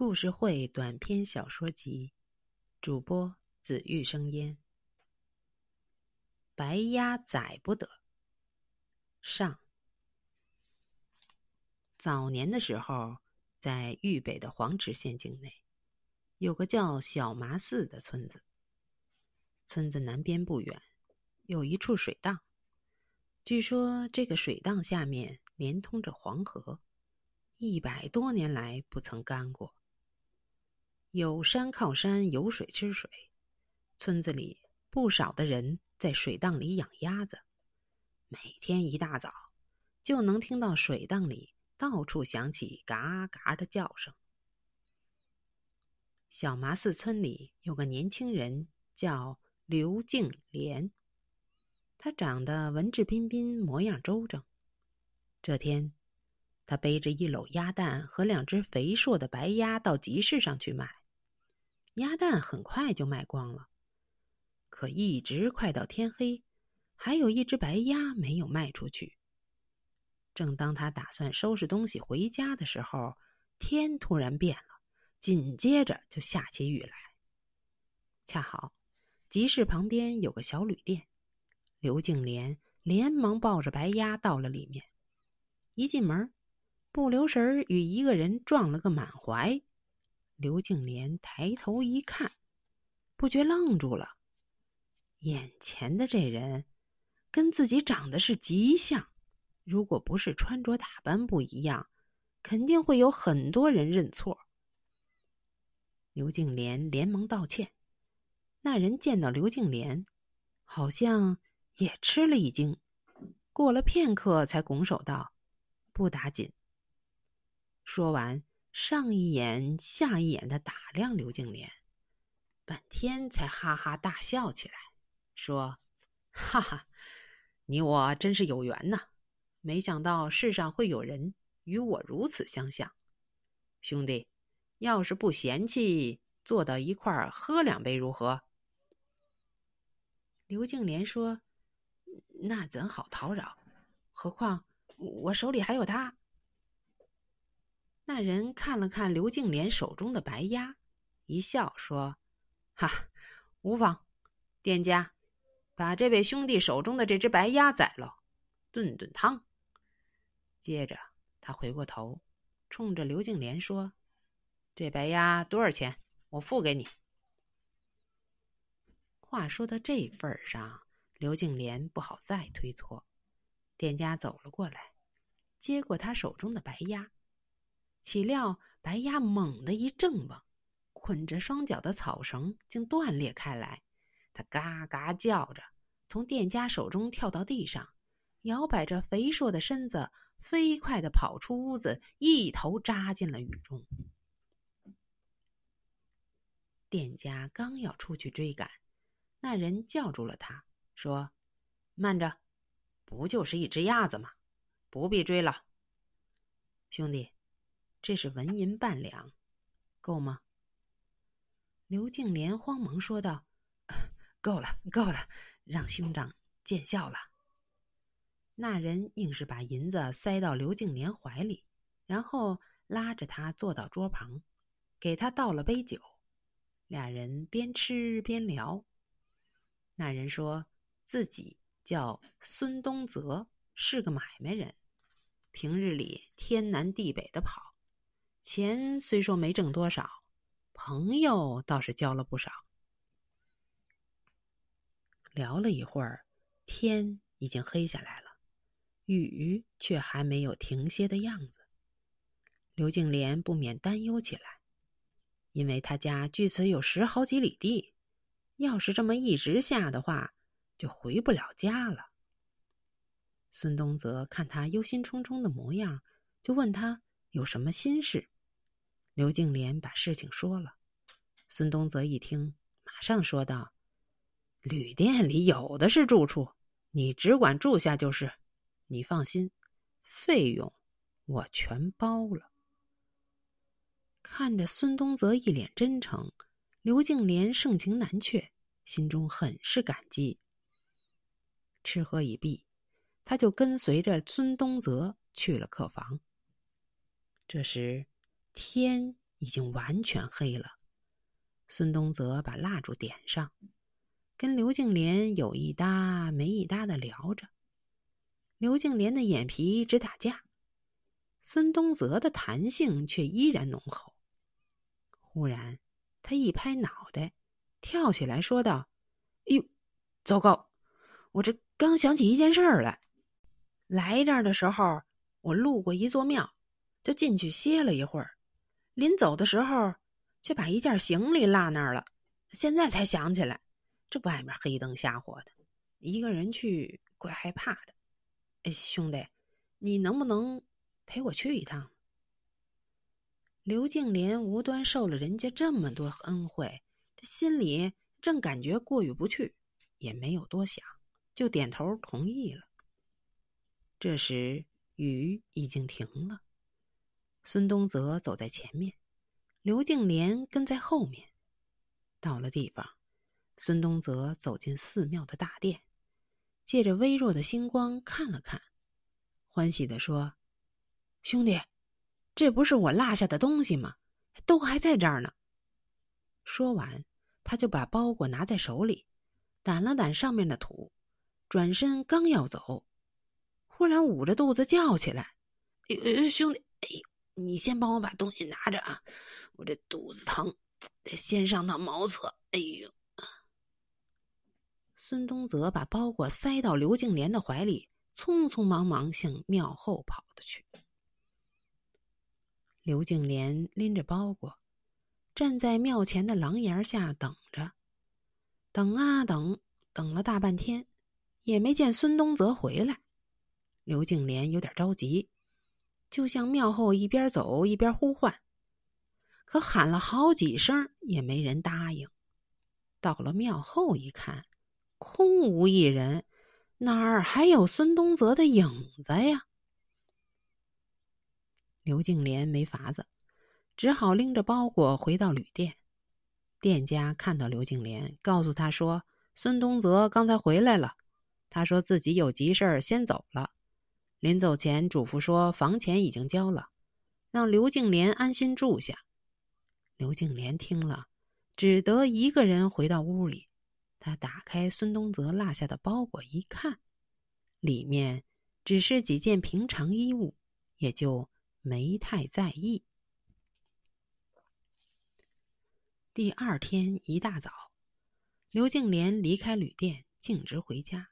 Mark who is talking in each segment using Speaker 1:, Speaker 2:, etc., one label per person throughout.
Speaker 1: 故事会短篇小说集，主播紫玉生烟。白鸭宰不得。上。早年的时候，在豫北的黄池县境内，有个叫小麻寺的村子。村子南边不远，有一处水荡。据说这个水荡下面连通着黄河，一百多年来不曾干过。有山靠山，有水吃水。村子里不少的人在水荡里养鸭子，每天一大早就能听到水荡里到处响起嘎嘎的叫声。小麻寺村里有个年轻人叫刘敬莲，他长得文质彬彬，模样周正。这天，他背着一篓鸭蛋和两只肥硕的白鸭到集市上去卖。鸭蛋很快就卖光了，可一直快到天黑，还有一只白鸭没有卖出去。正当他打算收拾东西回家的时候，天突然变了，紧接着就下起雨来。恰好集市旁边有个小旅店，刘敬莲连忙抱着白鸭到了里面。一进门，不留神与一个人撞了个满怀。刘敬莲抬头一看，不觉愣住了。眼前的这人跟自己长得是极像，如果不是穿着打扮不一样，肯定会有很多人认错。刘敬莲连忙道歉。那人见到刘敬莲，好像也吃了一惊，过了片刻才拱手道：“不打紧。”说完。上一眼下一眼的打量刘敬莲，半天才哈哈大笑起来，说：“哈哈，你我真是有缘呐！没想到世上会有人与我如此相像。兄弟，要是不嫌弃，坐到一块儿喝两杯如何？”刘敬莲说：“那怎好叨扰？何况我手里还有他。”那人看了看刘敬莲手中的白鸭，一笑说：“哈，无妨。店家，把这位兄弟手中的这只白鸭宰了，炖炖汤。”接着，他回过头，冲着刘敬莲说：“这白鸭多少钱？我付给你。”话说到这份上，刘敬莲不好再推脱。店家走了过来，接过他手中的白鸭。岂料白鸭猛地一挣吧，捆着双脚的草绳竟断裂开来。它嘎嘎叫着，从店家手中跳到地上，摇摆着肥硕的身子，飞快的跑出屋子，一头扎进了雨中。店家刚要出去追赶，那人叫住了他，说：“慢着，不就是一只鸭子吗？不必追了，兄弟。”这是纹银半两，够吗？刘敬莲慌忙说道：“ 够了，够了，让兄长见笑了。”那人硬是把银子塞到刘敬莲怀里，然后拉着他坐到桌旁，给他倒了杯酒，俩人边吃边聊。那人说自己叫孙东泽，是个买卖人，平日里天南地北的跑。钱虽说没挣多少，朋友倒是交了不少。聊了一会儿，天已经黑下来了，雨却还没有停歇的样子。刘敬莲不免担忧起来，因为他家距此有十好几里地，要是这么一直下的话，就回不了家了。孙东泽看他忧心忡忡的模样，就问他。有什么心事？刘敬莲把事情说了。孙东泽一听，马上说道：“旅店里有的是住处，你只管住下就是。你放心，费用我全包了。”看着孙东泽一脸真诚，刘敬莲盛情难却，心中很是感激。吃喝已毕，他就跟随着孙东泽去了客房。这时，天已经完全黑了。孙东泽把蜡烛点上，跟刘静莲有一搭没一搭的聊着。刘静莲的眼皮直打架，孙东泽的弹性却依然浓厚。忽然，他一拍脑袋，跳起来说道：“哎呦，糟糕！我这刚想起一件事儿来。来这儿的时候，我路过一座庙，就进去歇了一会儿。临走的时候，却把一件行李落那儿了。现在才想起来，这外面黑灯瞎火的，一个人去怪害怕的。”哎，兄弟，你能不能陪我去一趟？刘静莲无端受了人家这么多恩惠，心里正感觉过意不去，也没有多想，就点头同意了。这时雨已经停了，孙东泽走在前面，刘静莲跟在后面。到了地方，孙东泽走进寺庙的大殿。借着微弱的星光看了看，欢喜的说：“兄弟，这不是我落下的东西吗？都还在这儿呢。”说完，他就把包裹拿在手里，掸了掸上面的土，转身刚要走，忽然捂着肚子叫起来：“，兄弟，哎呦，你先帮我把东西拿着啊！我这肚子疼，得先上趟茅厕。哎呦！”孙东泽把包裹塞到刘静莲的怀里，匆匆忙忙向庙后跑的去。刘静莲拎着包裹，站在庙前的廊檐下等着，等啊等，等了大半天，也没见孙东泽回来。刘静莲有点着急，就向庙后一边走一边呼唤，可喊了好几声也没人答应。到了庙后一看。空无一人，哪儿还有孙东泽的影子呀？刘静莲没法子，只好拎着包裹回到旅店。店家看到刘静莲，告诉他说：“孙东泽刚才回来了，他说自己有急事儿先走了。临走前嘱咐说，房钱已经交了，让刘静莲安心住下。”刘静莲听了，只得一个人回到屋里。他打开孙东泽落下的包裹，一看，里面只是几件平常衣物，也就没太在意。第二天一大早，刘静莲离开旅店，径直回家。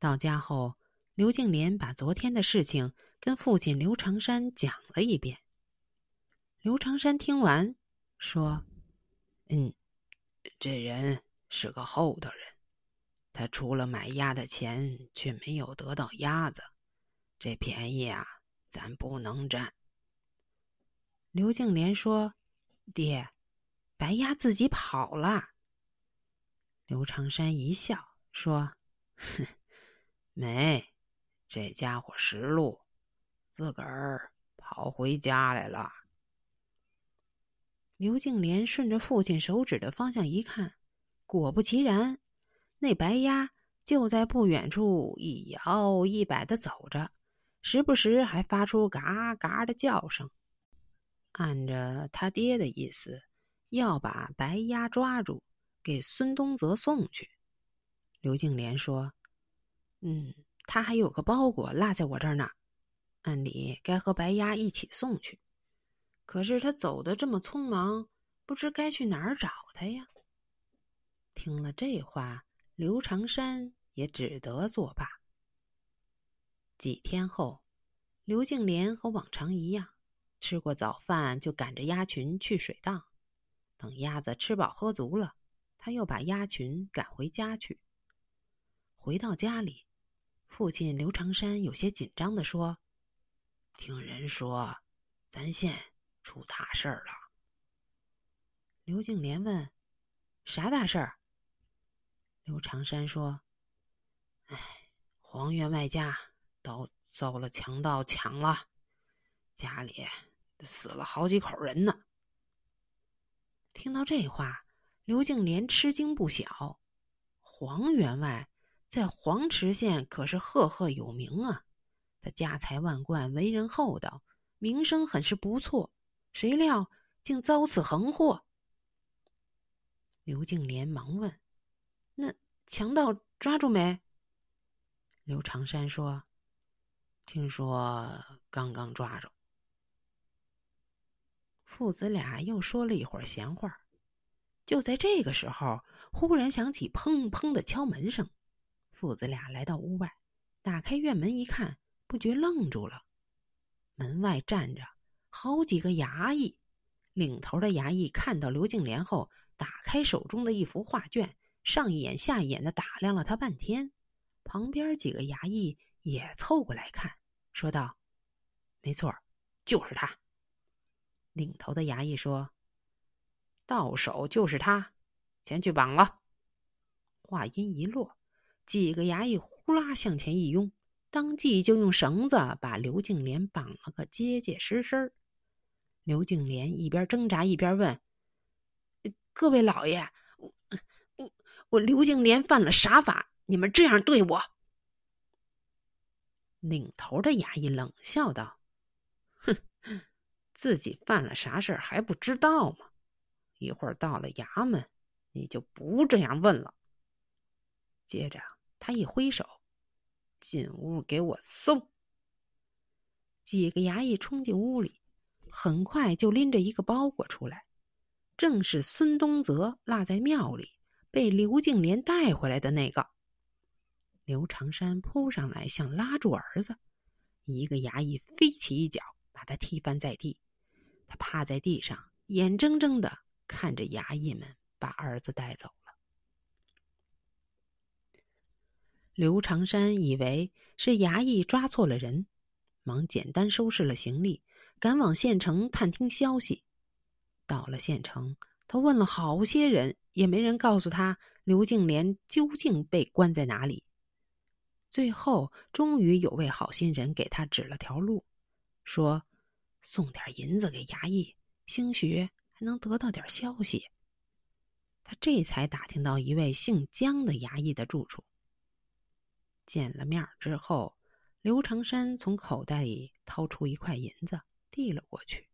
Speaker 1: 到家后，刘静莲把昨天的事情跟父亲刘长山讲了一遍。刘长山听完，说：“嗯，这人。”是个厚道人，他除了买鸭的钱，却没有得到鸭子，这便宜啊，咱不能占。刘静莲说：“爹，白鸭自己跑了。”刘长山一笑说：“哼，没，这家伙识路，自个儿跑回家来了。”刘静莲顺着父亲手指的方向一看。果不其然，那白鸭就在不远处一摇一摆的走着，时不时还发出嘎嘎的叫声。按着他爹的意思，要把白鸭抓住，给孙东泽送去。刘静莲说：“嗯，他还有个包裹落在我这儿呢，按理该和白鸭一起送去。可是他走的这么匆忙，不知该去哪儿找他呀。”听了这话，刘长山也只得作罢。几天后，刘静莲和往常一样，吃过早饭就赶着鸭群去水荡。等鸭子吃饱喝足了，他又把鸭群赶回家去。回到家里，父亲刘长山有些紧张的说：“听人说，咱县出大事儿了。”刘静莲问：“啥大事儿？”刘长山说：“哎，黄员外家都遭了强盗抢了，家里死了好几口人呢。”听到这话，刘静莲吃惊不小。黄员外在黄池县可是赫赫有名啊，他家财万贯，为人厚道，名声很是不错。谁料竟遭此横祸。刘敬莲忙问：“那强盗抓住没？”刘长山说：“听说刚刚抓住。”父子俩又说了一会儿闲话。就在这个时候，忽然响起砰砰的敲门声。父子俩来到屋外，打开院门一看，不觉愣住了。门外站着好几个衙役，领头的衙役看到刘敬莲后，打开手中的一幅画卷，上一眼下一眼的打量了他半天。旁边几个衙役也凑过来看，说道：“没错，就是他。”领头的衙役说：“到手就是他，前去绑了。”话音一落，几个衙役呼啦向前一拥。当即就用绳子把刘敬莲绑了个结结实实。刘敬莲一边挣扎一边问：“各位老爷，我我我刘敬莲犯了啥法？你们这样对我？”领头的衙役冷笑道：“哼，自己犯了啥事还不知道吗？一会儿到了衙门，你就不这样问了。”接着他一挥手。进屋给我搜！几个衙役冲进屋里，很快就拎着一个包裹出来，正是孙东泽落在庙里被刘敬莲带回来的那个。刘长山扑上来想拉住儿子，一个衙役飞起一脚把他踢翻在地，他趴在地上，眼睁睁的看着衙役们把儿子带走。刘长山以为是衙役抓错了人，忙简单收拾了行李，赶往县城探听消息。到了县城，他问了好些人，也没人告诉他刘敬莲究竟被关在哪里。最后，终于有位好心人给他指了条路，说送点银子给衙役，兴许还能得到点消息。他这才打听到一位姓江的衙役的住处。见了面之后，刘长山从口袋里掏出一块银子，递了过去。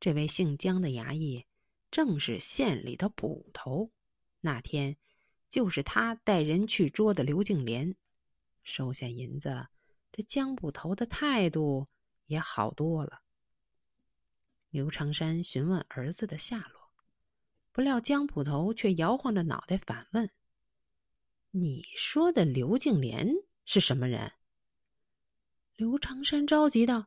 Speaker 1: 这位姓江的衙役正是县里的捕头，那天就是他带人去捉的刘敬莲。收下银子，这江捕头的态度也好多了。刘长山询问儿子的下落，不料江捕头却摇晃着脑袋反问。你说的刘敬莲是什么人？刘长山着急道：“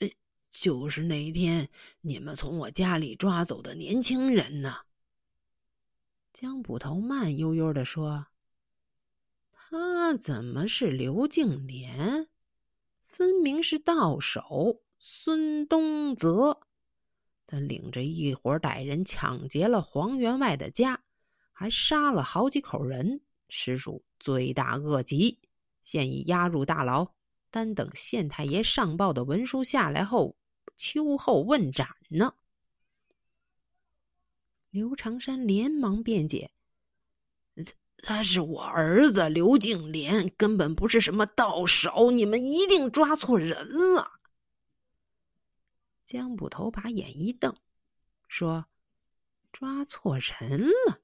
Speaker 1: 呃，就是那天你们从我家里抓走的年轻人呢。”江捕头慢悠悠的说：“他怎么是刘敬莲？分明是到手孙东泽。他领着一伙歹人抢劫了黄员外的家，还杀了好几口人。”实属罪大恶极，现已押入大牢，单等县太爷上报的文书下来后，秋后问斩呢。刘长山连忙辩解：“他是我儿子刘敬莲，根本不是什么盗手，你们一定抓错人了。”江捕头把眼一瞪，说：“抓错人了？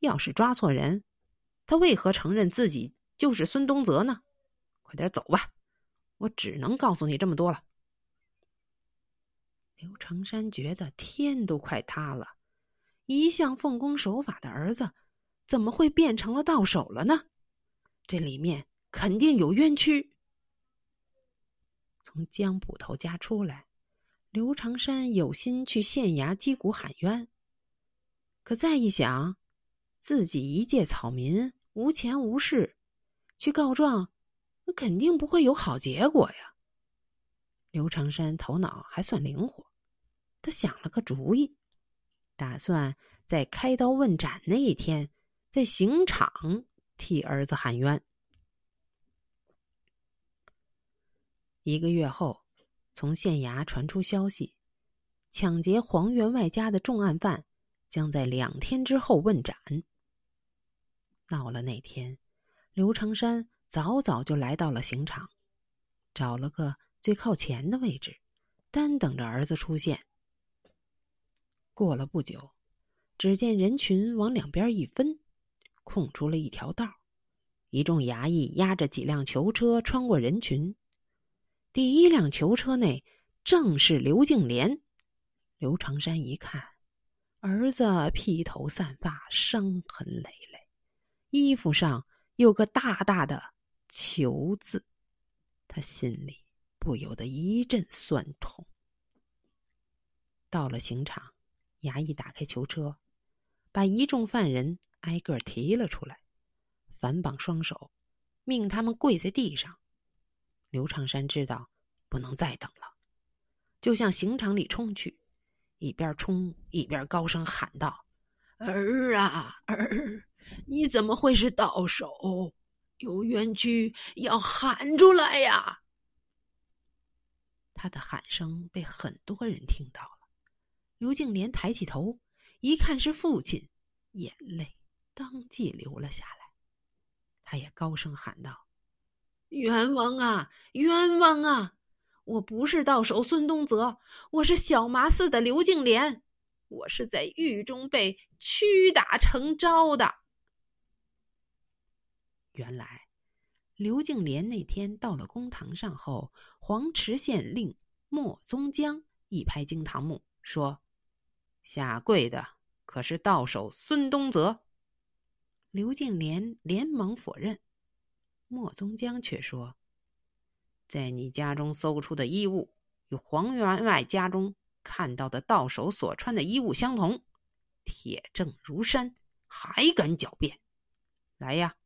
Speaker 1: 要是抓错人。”他为何承认自己就是孙东泽呢？快点走吧，我只能告诉你这么多了。刘长山觉得天都快塌了，一向奉公守法的儿子，怎么会变成了到手了呢？这里面肯定有冤屈。从江捕头家出来，刘长山有心去县衙击鼓喊冤，可再一想，自己一介草民。无钱无势，去告状，那肯定不会有好结果呀。刘长山头脑还算灵活，他想了个主意，打算在开刀问斩那一天，在刑场替儿子喊冤。一个月后，从县衙传出消息，抢劫黄员外家的重案犯将在两天之后问斩。到了那天，刘长山早早就来到了刑场，找了个最靠前的位置，单等着儿子出现。过了不久，只见人群往两边一分，空出了一条道。一众衙役押着几辆囚车穿过人群。第一辆囚车内正是刘敬莲。刘长山一看，儿子披头散发，伤痕累累，衣服上有个大大的“囚”字，他心里不由得一阵酸痛。到了刑场，衙役打开囚车，把一众犯人挨个提了出来。反绑双手，命他们跪在地上。刘长山知道不能再等了，就向刑场里冲去，一边冲一边高声喊道：“儿啊儿，你怎么会是到手？有冤屈要喊出来呀！”他的喊声被很多人听到了。刘敬莲抬起头，一看是父亲，眼泪当即流了下来。他也高声喊道：“冤枉啊，冤枉啊！我不是到手孙东泽，我是小麻寺的刘敬莲，我是在狱中被屈打成招的。”原来，刘敬莲那天到了公堂上后，黄池县令莫宗江一拍惊堂木，说：“下跪的可是到手孙东泽。”刘敬莲连忙否认，莫宗江却说：“在你家中搜出的衣物与黄员外家中看到的到手所穿的衣物相同，铁证如山，还敢狡辩？来呀，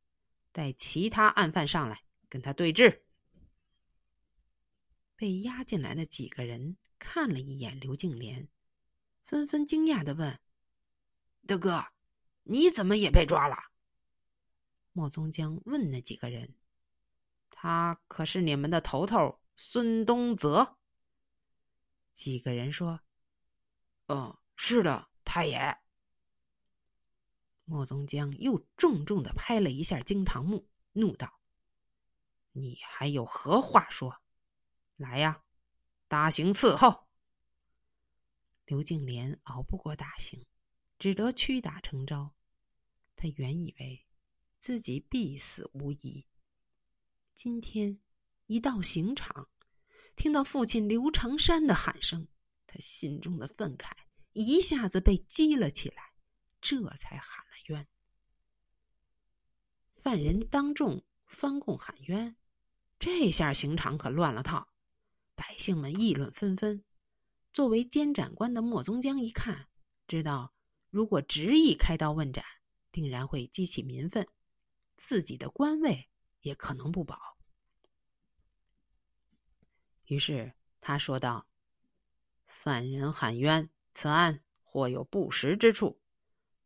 Speaker 1: 带其他案犯上来跟他对质。”被押进来的几个人看了一眼刘敬莲，纷纷惊讶的问：“大哥，你怎么也被抓了？”莫宗江问那几个人：“他可是你们的头头孙东泽？”几个人说：“嗯，是的，太爷。”莫宗江又重重的拍了一下惊堂木，怒道：“你还有何话说？来呀，大刑伺候！”刘敬莲熬不过大刑，只得屈打成招。他原以为。自己必死无疑。今天一到刑场，听到父亲刘长山的喊声，他心中的愤慨一下子被激了起来，这才喊了冤。犯人当众翻供喊冤，这下刑场可乱了套，百姓们议论纷纷。作为监斩官的莫宗江一看，知道如果执意开刀问斩，定然会激起民愤。自己的官位也可能不保，于是他说道：“犯人喊冤，此案或有不实之处，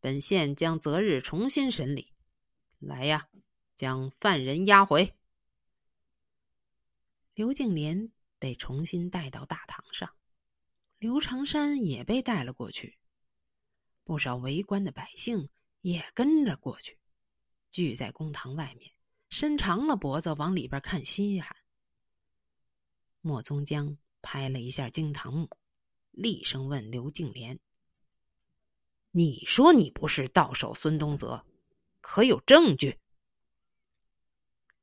Speaker 1: 本县将择日重新审理。来呀，将犯人押回。”刘敬莲被重新带到大堂上，刘长山也被带了过去，不少围观的百姓也跟着过去。聚在公堂外面，伸长了脖子往里边看稀罕。莫宗江拍了一下惊堂木，厉声问刘敬莲：“你说你不是到手孙东泽，可有证据？”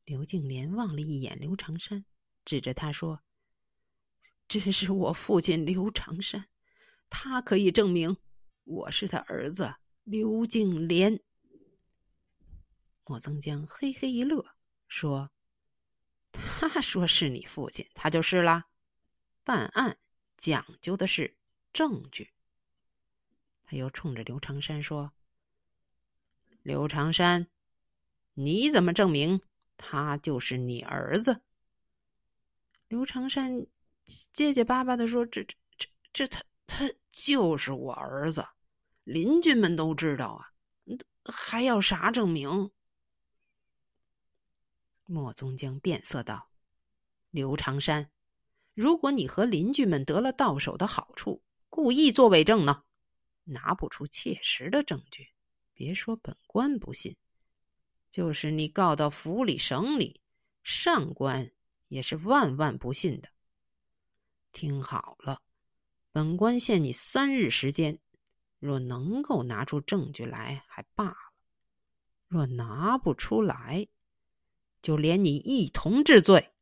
Speaker 1: 刘敬莲望了一眼刘长山，指着他说：“这是我父亲刘长山，他可以证明我是他儿子刘敬莲。”莫增江嘿嘿一乐，说：“他说是你父亲，他就是啦。办案讲究的是证据。”他又冲着刘长山说：“刘长山，你怎么证明他就是你儿子？”刘长山结结巴巴的说：“这、这、这、这，他他就是我儿子，邻居们都知道啊，还要啥证明？”莫宗江变色道：“刘长山，如果你和邻居们得了到手的好处，故意作伪证呢，拿不出切实的证据，别说本官不信，就是你告到府里、省里，上官也是万万不信的。听好了，本官限你三日时间，若能够拿出证据来，还罢了；若拿不出来，就连你一同治罪。